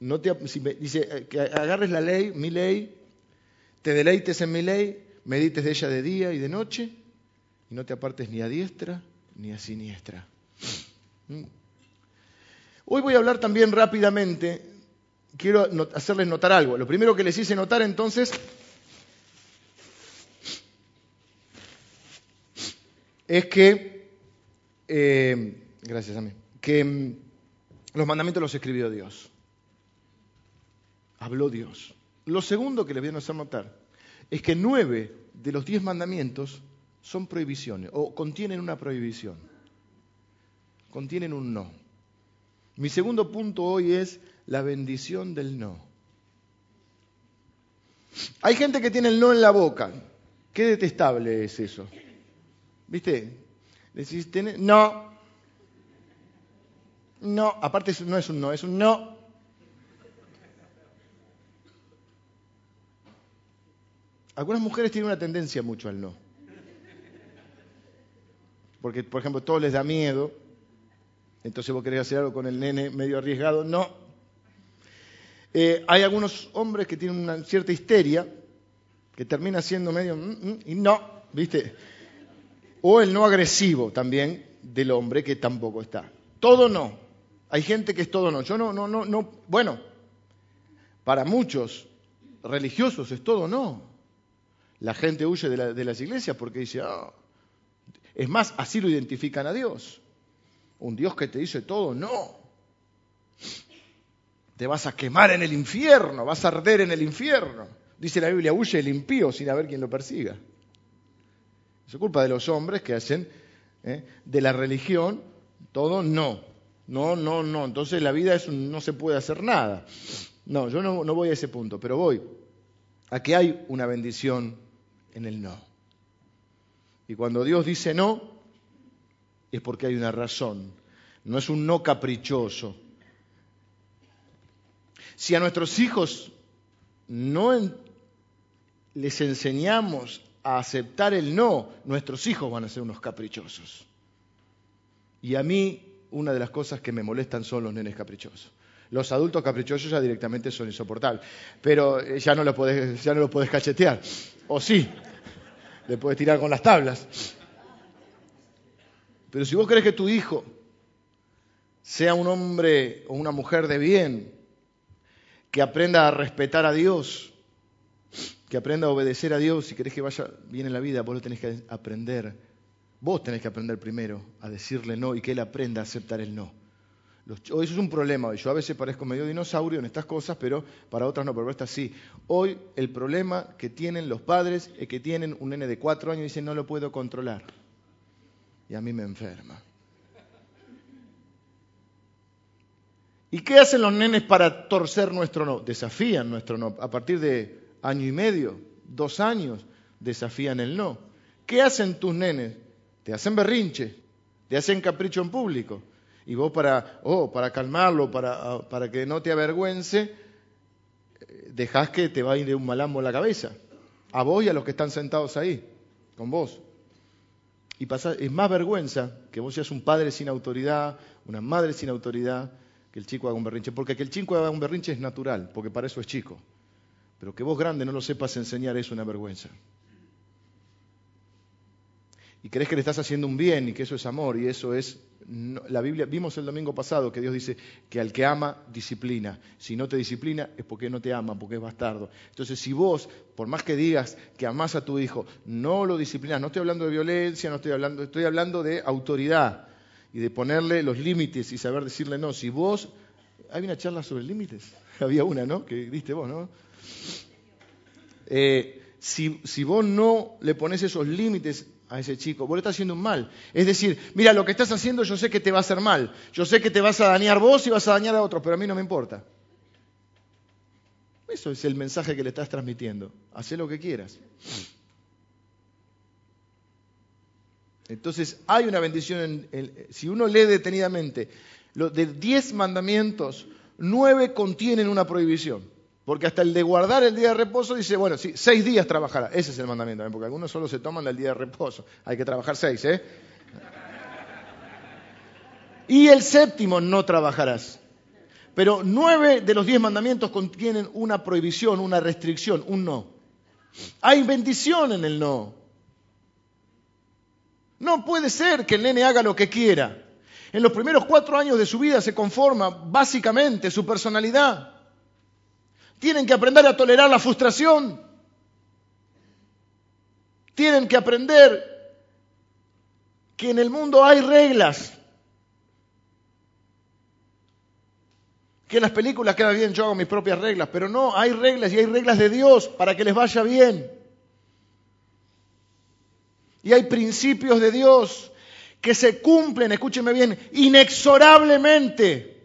Speaker 1: no te, dice eh, que agarres la ley, mi ley, te deleites en mi ley, medites de ella de día y de noche, y no te apartes ni a diestra ni a siniestra. Mm. Hoy voy a hablar también rápidamente quiero hacerles notar algo. Lo primero que les hice notar entonces es que, eh, gracias a mí, que mm, los mandamientos los escribió Dios. Habló Dios. Lo segundo que les voy a hacer notar es que nueve de los diez mandamientos son prohibiciones o contienen una prohibición, contienen un no. Mi segundo punto hoy es la bendición del no. Hay gente que tiene el no en la boca. Qué detestable es eso. ¿Viste? Decís, no. No, aparte no es un no, es un no. Algunas mujeres tienen una tendencia mucho al no. Porque, por ejemplo, todo les da miedo. Entonces vos querés hacer algo con el nene medio arriesgado. No, eh, hay algunos hombres que tienen una cierta histeria, que termina siendo medio, mm, mm, y no, ¿viste? O el no agresivo también del hombre que tampoco está. Todo no. Hay gente que es todo no. Yo no, no, no, no. Bueno, para muchos religiosos es todo no. La gente huye de, las iglesias porque dice, ah, es más, así lo identifican a Dios. Un Dios que te dice todo no te vas a quemar en el infierno, vas a arder en el infierno. Dice la Biblia, huye el impío sin haber quien lo persiga. Es culpa de los hombres que hacen ¿eh? de la religión todo no. No, no, no. Entonces la vida es no se puede hacer nada. No, yo no, no voy a ese punto, pero voy a que hay una bendición en el no. Y cuando Dios dice no, es porque hay una razón. No es un no caprichoso si a nuestros hijos no les enseñamos a aceptar el no, nuestros hijos van a ser unos caprichosos. Y a mí una de las cosas que me molestan son los nenes caprichosos. Los adultos caprichosos ya directamente son insoportables, pero eh, ya no los podés, ya no podés cachetear. O sí, le puedes tirar con las tablas. Pero si vos crees que tu hijo sea un hombre o una mujer de bien, que aprenda a respetar a Dios, que aprenda a obedecer a Dios. Si querés que vaya bien en la vida, vos lo tenés que aprender. Vos tenés que aprender primero a decirle no y que él aprenda a aceptar el no. Hoy eso es un problema. Yo a veces parezco medio dinosaurio en estas cosas, pero para otras no, pero esta sí. Hoy el problema que tienen los padres es que tienen un nene de cuatro años y dicen no lo puedo controlar. Y a mí me enferma. ¿Y qué hacen los nenes para torcer nuestro no? Desafían nuestro no. A partir de año y medio, dos años, desafían el no. ¿Qué hacen tus nenes? Te hacen berrinche, te hacen capricho en público. Y vos para, oh, para calmarlo, para, ah, para que no te avergüence, eh, dejás que te vaya un malambo en la cabeza. A vos y a los que están sentados ahí, con vos. Y pasa, es más vergüenza que vos seas un padre sin autoridad, una madre sin autoridad, el chico haga un berrinche. Porque que el chico haga un berrinche es natural, porque para eso es chico. Pero que vos grande no lo sepas enseñar es una vergüenza. Y crees que le estás haciendo un bien y que eso es amor y eso es... la Biblia, vimos el domingo pasado que Dios dice que al que ama, disciplina. Si no te disciplina es porque no te ama, porque es bastardo. Entonces, si vos, por más que digas que amás a tu hijo, no lo disciplinas, no estoy hablando de violencia, no estoy hablando, estoy hablando de autoridad y de ponerle los límites y saber decirle no. Si vos, hay una charla sobre límites, había una, ¿no? Que diste vos, ¿no? Eh, si, si vos no le pones esos límites a ese chico, vos le estás haciendo un mal. Es decir, mira, lo que estás haciendo yo sé que te va a hacer mal, yo sé que te vas a dañar vos y vas a dañar a otros, pero a mí no me importa. Eso es el mensaje que le estás transmitiendo. Haz lo que quieras. Entonces hay una bendición, en, si uno lee detenidamente, los de diez mandamientos, nueve contienen una prohibición. Porque hasta el de guardar el día de reposo dice, bueno, sí, seis días trabajará. Ese es el mandamiento, ¿eh? porque algunos solo se toman del día de reposo. Hay que trabajar seis, ¿eh? Y el séptimo no trabajarás. Pero nueve de los diez mandamientos contienen una prohibición, una restricción, un no. Hay bendición en el no. No puede ser que el nene haga lo que quiera. En los primeros cuatro años de su vida se conforma básicamente su personalidad. Tienen que aprender a tolerar la frustración. Tienen que aprender que en el mundo hay reglas. Que en las películas queda bien, yo hago mis propias reglas, pero no, hay reglas y hay reglas de Dios para que les vaya bien. Y hay principios de Dios que se cumplen, escúcheme bien, inexorablemente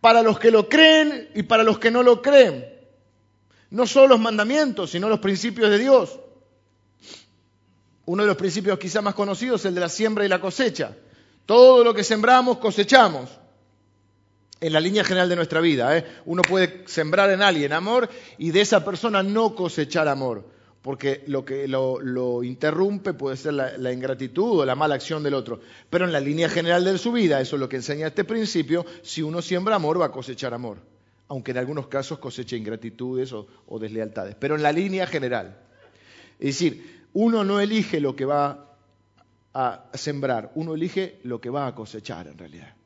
Speaker 1: para los que lo creen y para los que no lo creen. No solo los mandamientos, sino los principios de Dios. Uno de los principios quizá más conocidos es el de la siembra y la cosecha. Todo lo que sembramos cosechamos. En la línea general de nuestra vida. ¿eh? Uno puede sembrar en alguien amor y de esa persona no cosechar amor porque lo que lo, interrumpe puede ser la, ingratitud o la mala acción del otro. Pero en la línea general de su vida, eso es lo que enseña este principio, si uno siembra amor va a cosechar amor, aunque en algunos casos coseche ingratitudes o, o deslealtades, pero en la línea general. Es decir, uno no elige lo que va a sembrar, uno elige lo que va a cosechar en realidad.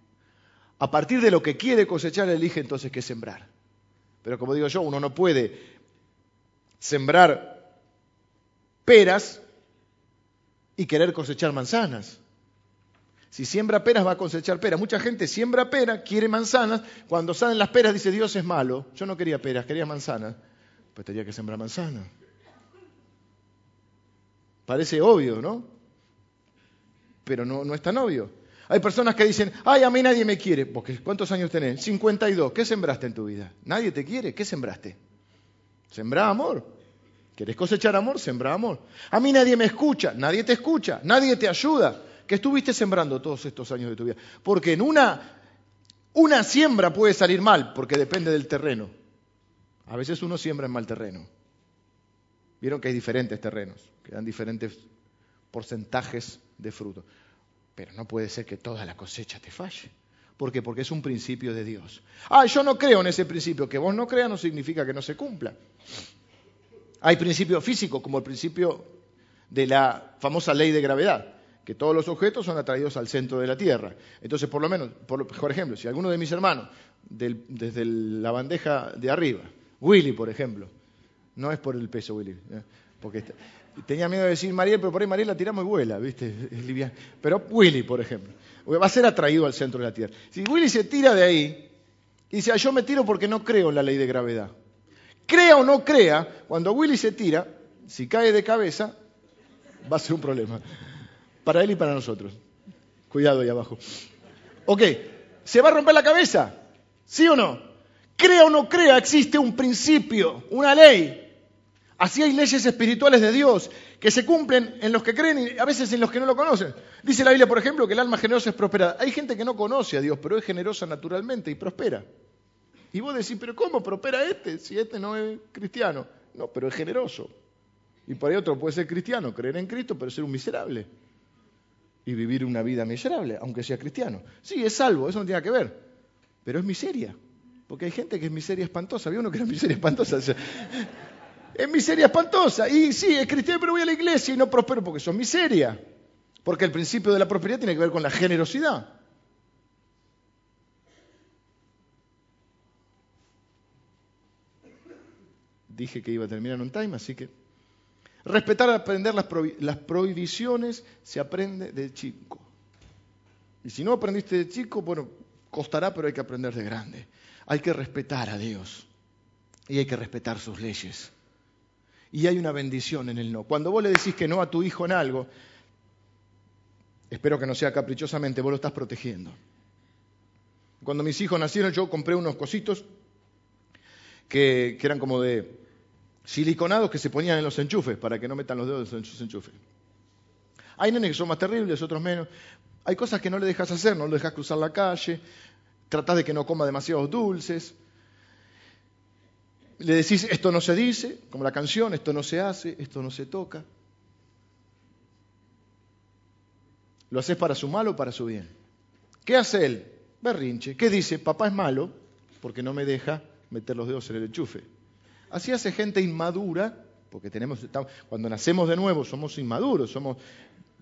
Speaker 1: A partir de lo que quiere cosechar, elige entonces qué sembrar. Pero como digo yo, uno no puede sembrar peras y querer cosechar manzanas. Si siembra peras va a cosechar peras. Mucha gente siembra peras, quiere manzanas. Cuando salen las peras dice Dios es malo. Yo no quería peras, quería manzanas. Pues tenía que sembrar manzanas. Parece obvio, ¿no? Pero no, no es tan obvio. Hay personas que dicen, ay, a mí nadie me quiere. Porque, ¿Cuántos años tenés? 52. ¿Qué sembraste en tu vida? ¿Nadie te quiere? ¿Qué sembraste? Sembrá amor. ¿Querés cosechar amor? Sembra amor. A mí nadie me escucha, nadie te escucha, nadie te ayuda. ¿Qué estuviste sembrando todos estos años de tu vida? Porque en una, una siembra puede salir mal, porque depende del terreno. A veces uno siembra en mal terreno. Vieron que hay diferentes terrenos, que dan diferentes porcentajes de fruto. Pero no puede ser que toda la cosecha te falle. ¿Por qué? Porque es un principio de Dios. Ah, yo no creo en ese principio. Que vos no creas no significa que no se cumpla. Hay principios físicos, como el principio de la famosa ley de gravedad, que todos los objetos son atraídos al centro de la Tierra. Entonces, por lo menos, por, ejemplo, si alguno de mis hermanos, desde la bandeja de arriba, Willy, por ejemplo, no es por el peso, Willy, ¿eh? porque tenía miedo de decir Mariel, pero por ahí Mariel la tiramos y vuela, ¿viste? Es liviana. Pero Willy, por ejemplo, va a ser atraído al centro de la Tierra. Si Willy se tira de ahí y dice, ah, yo me tiro porque no creo en la ley de gravedad. Crea o no crea, cuando Willy se tira, si cae de cabeza, va a ser un problema. Para él y para nosotros. Cuidado ahí abajo. Ok, ¿se va a romper la cabeza? ¿Sí o no? Crea o no crea, existe un principio, una ley. Así hay leyes espirituales de Dios que se cumplen en los que creen y a veces en los que no lo conocen. Dice la Biblia, por ejemplo, que el alma generosa es prosperada. Hay gente que no conoce a Dios, pero es generosa naturalmente y prospera. Y vos decís, pero ¿cómo prospera este si este no es cristiano? No, pero es generoso. Y por ahí otro puede ser cristiano, creer en Cristo, pero ser un miserable. Y vivir una vida miserable, aunque sea cristiano. Sí, es salvo, eso no tiene que ver. Pero es miseria. Porque hay gente que es miseria espantosa. Había uno que era miseria espantosa. es miseria espantosa. Y sí, es cristiano, pero voy a la iglesia y no prospero porque son miseria. Porque el principio de la prosperidad tiene que ver con la generosidad. Dije que iba a terminar un time, así que Respetar, aprender las, las prohibiciones se aprende de chico. Y si no aprendiste de chico, bueno, costará, pero hay que aprender de grande. Hay que respetar a Dios y hay que respetar sus leyes. Y hay una bendición en el no. Cuando vos le decís que no a tu hijo en algo, espero que no sea caprichosamente, vos lo estás protegiendo. Cuando mis hijos nacieron, yo compré unos cositos que, que eran como de siliconados que se ponían en los enchufes para que no metan los dedos en sus enchufes. Hay nenes que son más terribles, otros menos. Hay cosas que no le dejas hacer, no le dejas cruzar la calle, tratás de que no coma demasiados dulces. Le decís, esto no se dice, como la canción, esto no se hace, esto no se toca. ¿Lo haces para su mal o para su bien? ¿Qué hace él? Berrinche. ¿Qué dice? Papá es malo porque no me deja meter los dedos en el enchufe. Así hace gente inmadura, porque tenemos, cuando nacemos de nuevo somos inmaduros, somos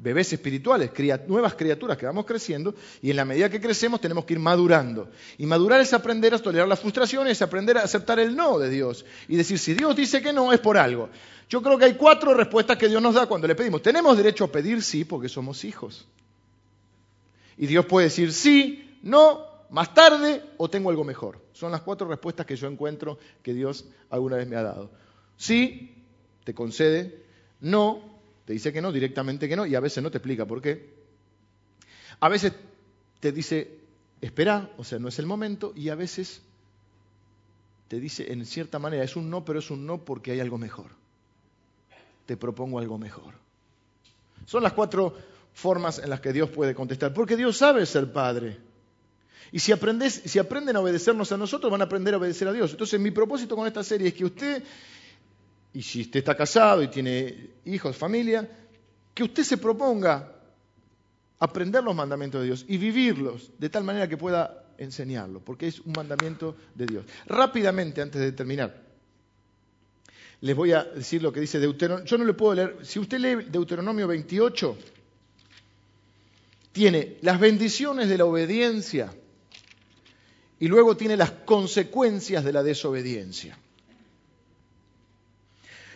Speaker 1: bebés espirituales, nuevas criaturas que vamos creciendo, y en la medida que crecemos tenemos que ir madurando. Y madurar es aprender a tolerar las frustraciones, es aprender a aceptar el no de Dios. Y decir, si Dios dice que no, es por algo. Yo creo que hay cuatro respuestas que Dios nos da cuando le pedimos. Tenemos derecho a pedir sí, porque somos hijos. Y Dios puede decir sí, no, más tarde o tengo algo mejor. Son las cuatro respuestas que yo encuentro que Dios alguna vez me ha dado. Sí, te concede, no, te dice que no, directamente que no, y a veces no te explica por qué. A veces te dice, espera, o sea, no es el momento, y a veces te dice, en cierta manera, es un no, pero es un no porque hay algo mejor. Te propongo algo mejor. Son las cuatro formas en las que Dios puede contestar, porque Dios sabe ser Padre. Y si, si aprenden a obedecernos a nosotros, van a aprender a obedecer a Dios. Entonces, mi propósito con esta serie es que usted, y si usted está casado y tiene hijos, familia, que usted se proponga aprender los mandamientos de Dios y vivirlos de tal manera que pueda enseñarlo, porque es un mandamiento de Dios. Rápidamente, antes de terminar, les voy a decir lo que dice Deuteronomio. Yo no le puedo leer. Si usted lee Deuteronomio 28, tiene las bendiciones de la obediencia y luego tiene las consecuencias de la desobediencia.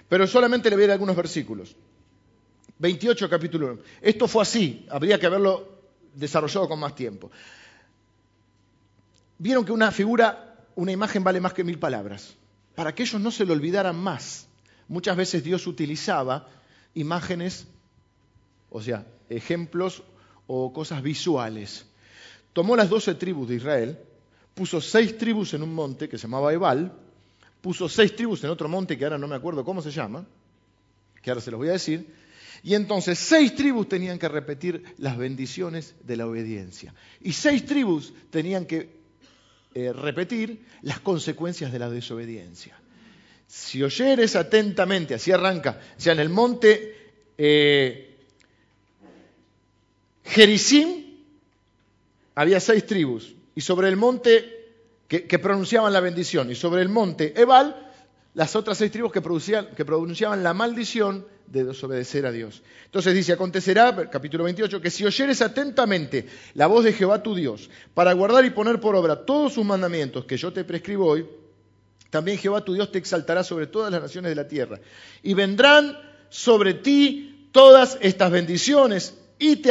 Speaker 1: Pero solamente le voy a leer algunos versículos. 28 capítulo 1. Esto fue así, habría que haberlo desarrollado con más tiempo. Vieron que una figura, una imagen vale más que mil palabras. Para que ellos no se lo olvidaran más. Muchas veces Dios utilizaba imágenes, o sea, ejemplos o cosas visuales. Tomó las doce tribus de Israel, puso seis tribus en un monte que se llamaba Ebal, puso seis tribus en otro monte que ahora no me acuerdo cómo se llama, que ahora se los voy a decir, y entonces seis tribus tenían que repetir las bendiciones de la obediencia. Y seis tribus tenían que eh, repetir las consecuencias de la desobediencia. Si oyeres atentamente, así arranca, o sea, en el monte eh, había seis tribus, y sobre el monte que, pronunciaban la bendición, y sobre el monte Ebal, las otras seis tribus que, que pronunciaban la maldición de desobedecer a Dios. Entonces dice, acontecerá, capítulo 28, que si oyeres atentamente la voz de Jehová tu Dios, para guardar y poner por obra todos sus mandamientos que yo te prescribo hoy, también Jehová tu Dios te exaltará sobre todas las naciones de la tierra. Y vendrán sobre ti todas estas bendiciones y te,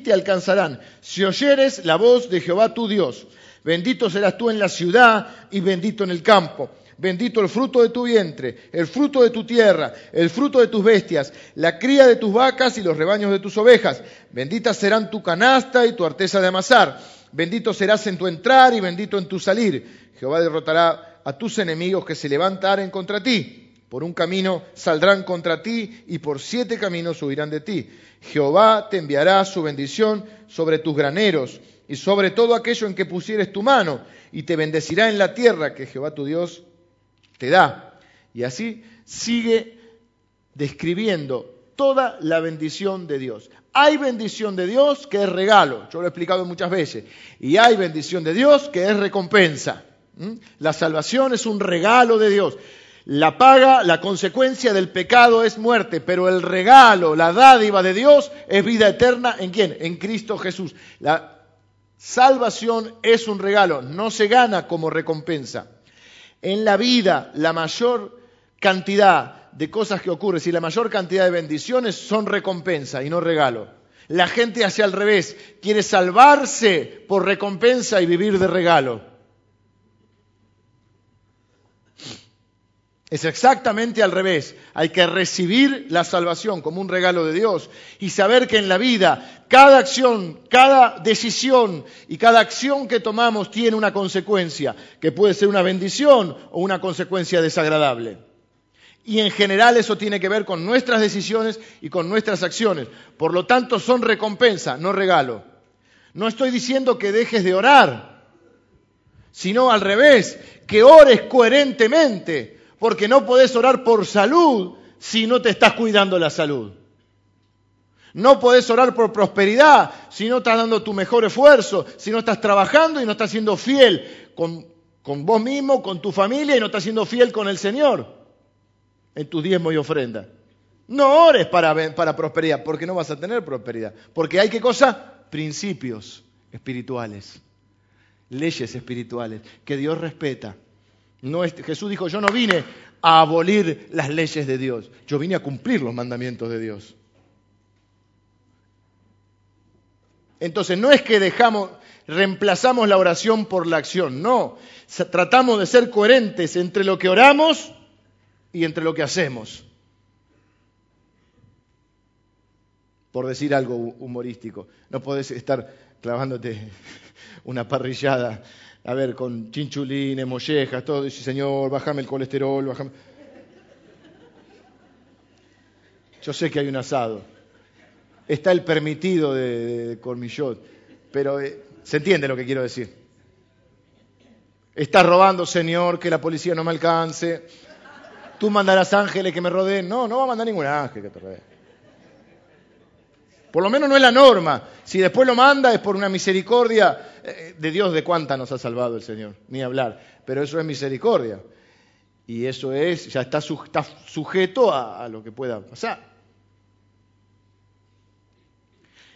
Speaker 1: te alcanzarán si oyeres la voz de Jehová tu Dios. Bendito serás tú en la ciudad y bendito en el campo Bendito el fruto de tu vientre, el fruto de tu tierra, el fruto de tus bestias, la cría de tus vacas y los rebaños de tus ovejas. Benditas serán tu canasta y tu arteza de amasar. Bendito serás en tu entrar y bendito en tu salir. Jehová derrotará a tus enemigos que se levantaren contra ti. Por un camino saldrán contra ti y por siete caminos subirán de ti. Jehová te enviará su bendición sobre tus graneros y sobre todo aquello en que pusieres tu mano, y te bendecirá en la tierra que Jehová tu Dios te da. Y así sigue describiendo toda la bendición de Dios. Hay bendición de Dios que es regalo, yo lo he explicado muchas veces, y hay bendición de Dios que es recompensa. La salvación es un regalo de Dios. La paga, la consecuencia del pecado es muerte, pero el regalo, la dádiva de Dios es vida eterna en quién? En Cristo Jesús. La salvación es un regalo, no se gana como recompensa en la vida la mayor cantidad de cosas que ocurren, y la mayor cantidad de bendiciones son recompensa y no regalo. La gente hace al revés, quiere salvarse por recompensa y vivir de regalo. Es exactamente al revés. Hay que recibir la salvación como un regalo de Dios y saber que en la vida cada acción, cada decisión y cada acción que tomamos tiene una consecuencia, que puede ser una bendición o una consecuencia desagradable. Y en general eso tiene que ver con nuestras decisiones y con nuestras acciones. Por lo tanto, son recompensa, no regalo. No estoy diciendo que dejes de orar, sino al revés, que ores coherentemente porque no podés orar por salud si no te estás cuidando la salud. No podés orar por prosperidad si no estás dando tu mejor esfuerzo, si no estás trabajando y no estás siendo fiel con, con vos mismo, con tu familia y no estás siendo fiel con el Señor en tus diezmos y ofrenda. No ores para, para prosperidad, porque no vas a tener prosperidad. Porque hay qué cosa? Principios espirituales, leyes espirituales que Dios respeta. Jesús dijo, yo no vine a abolir las leyes de Dios, yo vine a cumplir los mandamientos de Dios. Entonces no es que dejamos, reemplazamos la oración por la acción, no. Tratamos de ser coherentes entre lo que oramos y entre lo que hacemos. Por decir algo humorístico, no podés estar clavándote una parrillada a ver, con chinchulines, mollejas, todo, dice, Señor, bájame el colesterol, bájame. Yo sé que hay un asado. Está el permitido de, cormillot, pero eh, se entiende lo que quiero decir. Estás robando, Señor, que la policía no me alcance. Tú mandarás ángeles que me rodeen. No, no va a mandar ningún ángel que te rodee. Por lo menos no es la norma. Si después lo manda es por una misericordia eh, de Dios de cuánta nos ha salvado el Señor, ni hablar. Pero eso es misericordia. Y eso es, ya está, sujeto a, a lo que pueda pasar.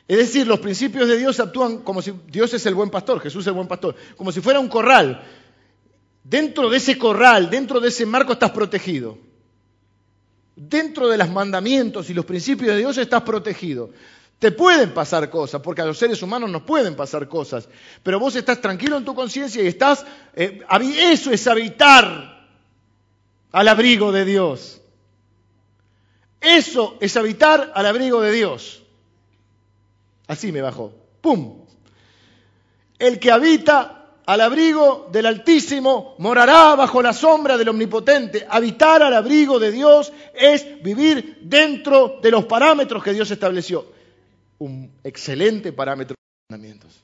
Speaker 1: Es decir, los principios de Dios actúan como si Dios es el buen pastor, Jesús es el buen pastor, como si fuera un corral. Dentro de ese corral, dentro de ese marco estás protegido. Dentro de los mandamientos y los principios de Dios estás protegido. Te pueden pasar cosas, porque a los seres humanos nos pueden pasar cosas, pero vos estás tranquilo en tu conciencia y estás, eh, eso es habitar al abrigo de Dios. Eso es habitar al abrigo de Dios. Así me bajó. ¡Pum! El que habita al abrigo del Altísimo morará bajo la sombra del Omnipotente. Habitar al abrigo de Dios es vivir dentro de los parámetros que Dios estableció un excelente parámetro de mandamientos.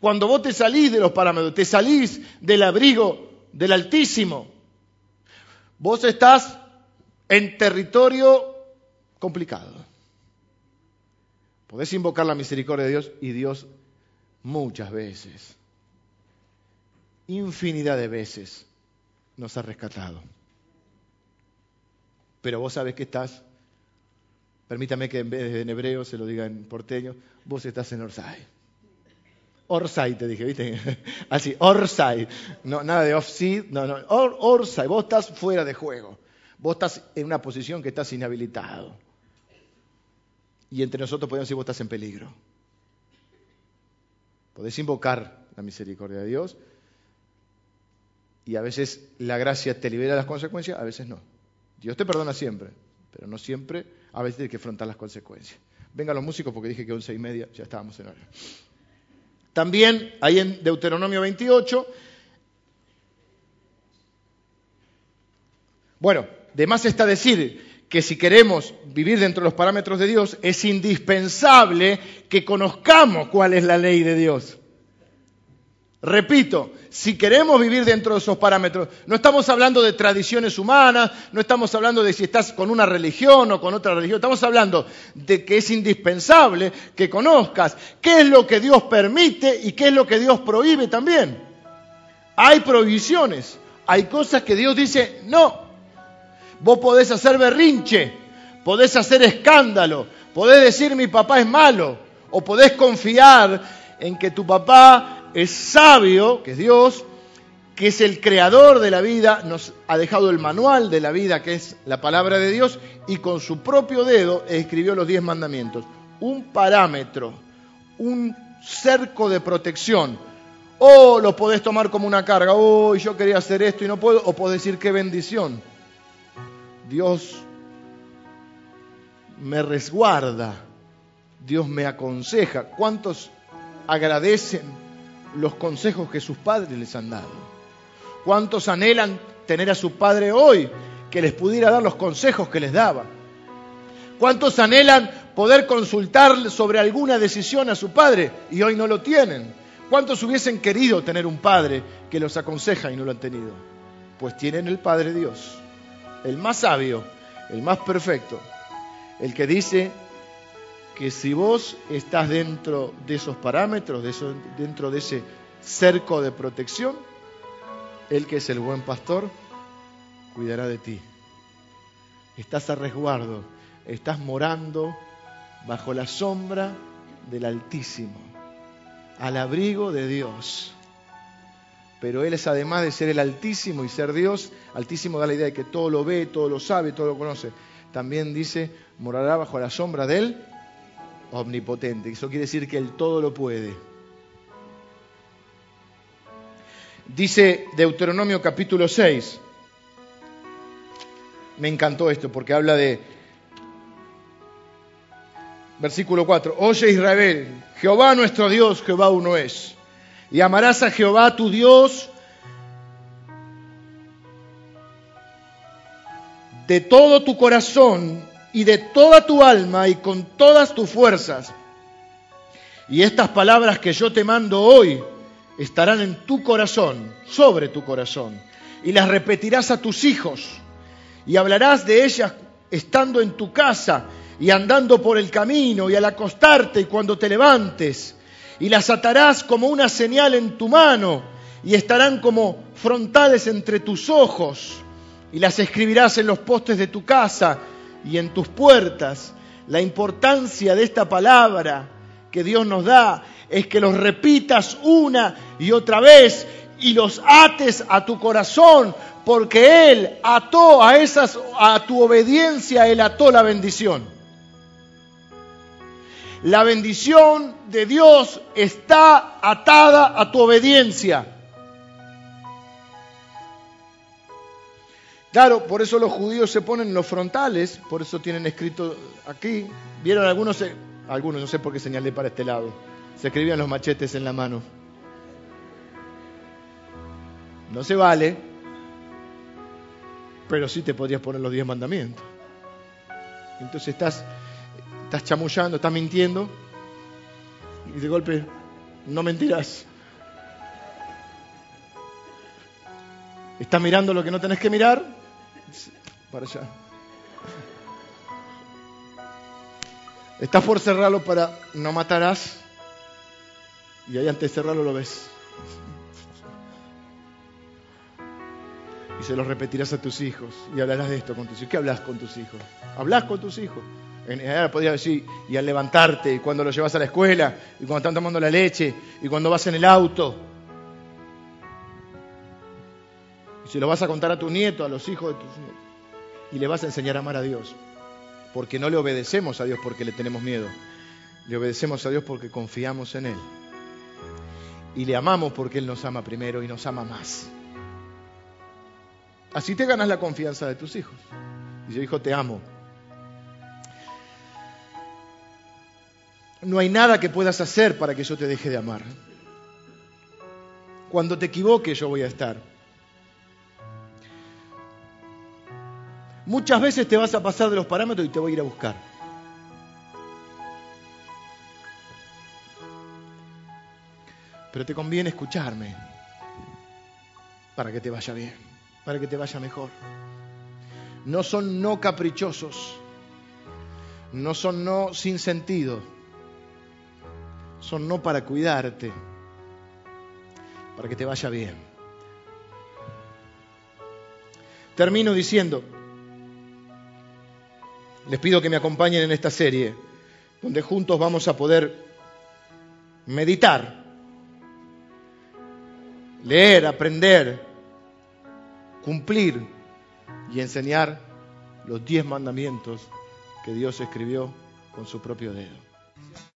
Speaker 1: Cuando vos te salís de los parámetros, te salís del abrigo del Altísimo, vos estás en territorio complicado. Podés invocar la misericordia de Dios y Dios muchas veces infinidad de veces nos ha rescatado. Pero vos sabés que estás, permítame que en vez de en hebreo se lo diga en porteño, vos estás en Orsay. Orsay te dije, ¿viste? Así, Orsay. No, nada de off-seed, no, no. Orsay, vos estás fuera de juego. Vos estás en una posición que estás inhabilitado. Y entre nosotros podemos decir, vos estás en peligro. Podés invocar la misericordia de Dios y a veces la gracia te libera las consecuencias, a veces no. Dios te perdona siempre, pero no siempre, a veces tienes que afrontar las consecuencias. Vengan los músicos porque dije que once y media ya estábamos en hora. También ahí en Deuteronomio 28, bueno, de más está decir que si queremos vivir dentro de los parámetros de Dios, es indispensable que conozcamos cuál es la ley de Dios. Repito, si queremos vivir dentro de esos parámetros, no estamos hablando de tradiciones humanas, no estamos hablando de si estás con una religión o con otra religión, estamos hablando de que es indispensable que conozcas qué es lo que Dios permite y qué es lo que Dios prohíbe también. Hay prohibiciones, hay cosas que Dios dice, no, vos podés hacer berrinche, podés hacer escándalo, podés decir mi papá es malo, o podés confiar en que tu papá es sabio, que es Dios, que es el creador de la vida, nos ha dejado el manual de la vida, que es la palabra de Dios, y con su propio dedo escribió los diez mandamientos. Un parámetro, un cerco de protección. O lo podés tomar como una carga, oh, yo quería hacer esto y no puedo, o podés decir qué bendición. Dios me resguarda, Dios me aconseja. ¿Cuántos agradecen los consejos que sus padres les han dado. ¿Cuántos anhelan tener a su padre hoy que les pudiera dar los consejos que les daba? ¿Cuántos anhelan poder consultar sobre alguna decisión a su padre y hoy no lo tienen? ¿Cuántos hubiesen querido tener un padre que los aconseja y no lo han tenido? Pues tienen el Padre Dios, el más sabio, el más perfecto, el que dice que si vos estás dentro de esos parámetros, dentro de ese cerco de protección, el que es el buen pastor cuidará de ti. Estás a resguardo, estás morando bajo la sombra del Altísimo, al abrigo de Dios. Pero Él es además de ser el Altísimo y ser Dios, Altísimo da la idea de que todo lo ve, todo lo sabe, todo lo conoce. También dice, morará bajo la sombra de Él omnipotente. Eso quiere decir que Él todo lo puede. Dice Deuteronomio capítulo 6. Me encantó esto porque habla de... Versículo 4. Oye Israel, Jehová nuestro Dios, Jehová uno es. Y amarás a Jehová tu Dios de todo tu corazón y de toda tu alma y con todas tus fuerzas. Y estas palabras que yo te mando hoy estarán en tu corazón, sobre tu corazón, y las repetirás a tus hijos, y hablarás de ellas estando en tu casa y andando por el camino y al acostarte y cuando te levantes, y las atarás como una señal en tu mano, y estarán como frontales entre tus ojos, y las escribirás en los postes de tu casa y en tus puertas. La importancia de esta palabra que Dios nos da es que los repitas una y otra vez y los ates a tu corazón, porque Él ató a esas a tu obediencia, Él ató la bendición. La bendición de Dios está atada a tu obediencia. Claro, por eso los judíos se ponen los frontales, por eso tienen escrito aquí. Vieron algunos, eh, algunos, no sé por qué señalé para este lado, se escribían los machetes en la mano. No se vale, pero sí te podrías poner los diez mandamientos. Entonces estás, estás chamullando, estás mintiendo y de golpe no mentirás. Estás mirando lo que no tenés que mirar para allá. Estás por cerrarlo para no matarás. Y ahí antes de cerrarlo lo ves. Y se los repetirás a tus hijos y hablarás de esto con tus hijos. ¿Qué hablas con tus hijos? Hablas con tus hijos. Ahora podría decir, y al levantarte, y cuando lo llevas a la escuela, y cuando están tomando la leche, y cuando vas en el auto. Si lo vas a contar a tu nieto, a los hijos de tus nietos, y le vas a enseñar a amar a Dios. Porque no le obedecemos a Dios porque le tenemos miedo. Le obedecemos a Dios porque confiamos en Él. Y le amamos porque Él nos ama primero y nos ama más. Así te ganas la confianza de tus hijos. Dice, hijo, te amo. No hay nada que puedas hacer para que yo te deje de amar. Cuando te equivoques yo voy a estar. Muchas veces te vas a pasar de los parámetros y te voy a ir a buscar. Pero te conviene escucharme para que te vaya bien, para que te vaya mejor. No son no caprichosos, no son no sin sentido, son no para cuidarte, para que te vaya bien. Termino diciendo, les pido que me acompañen en esta serie, donde juntos vamos a poder meditar, leer, aprender, cumplir y enseñar los diez mandamientos que Dios escribió con su propio dedo.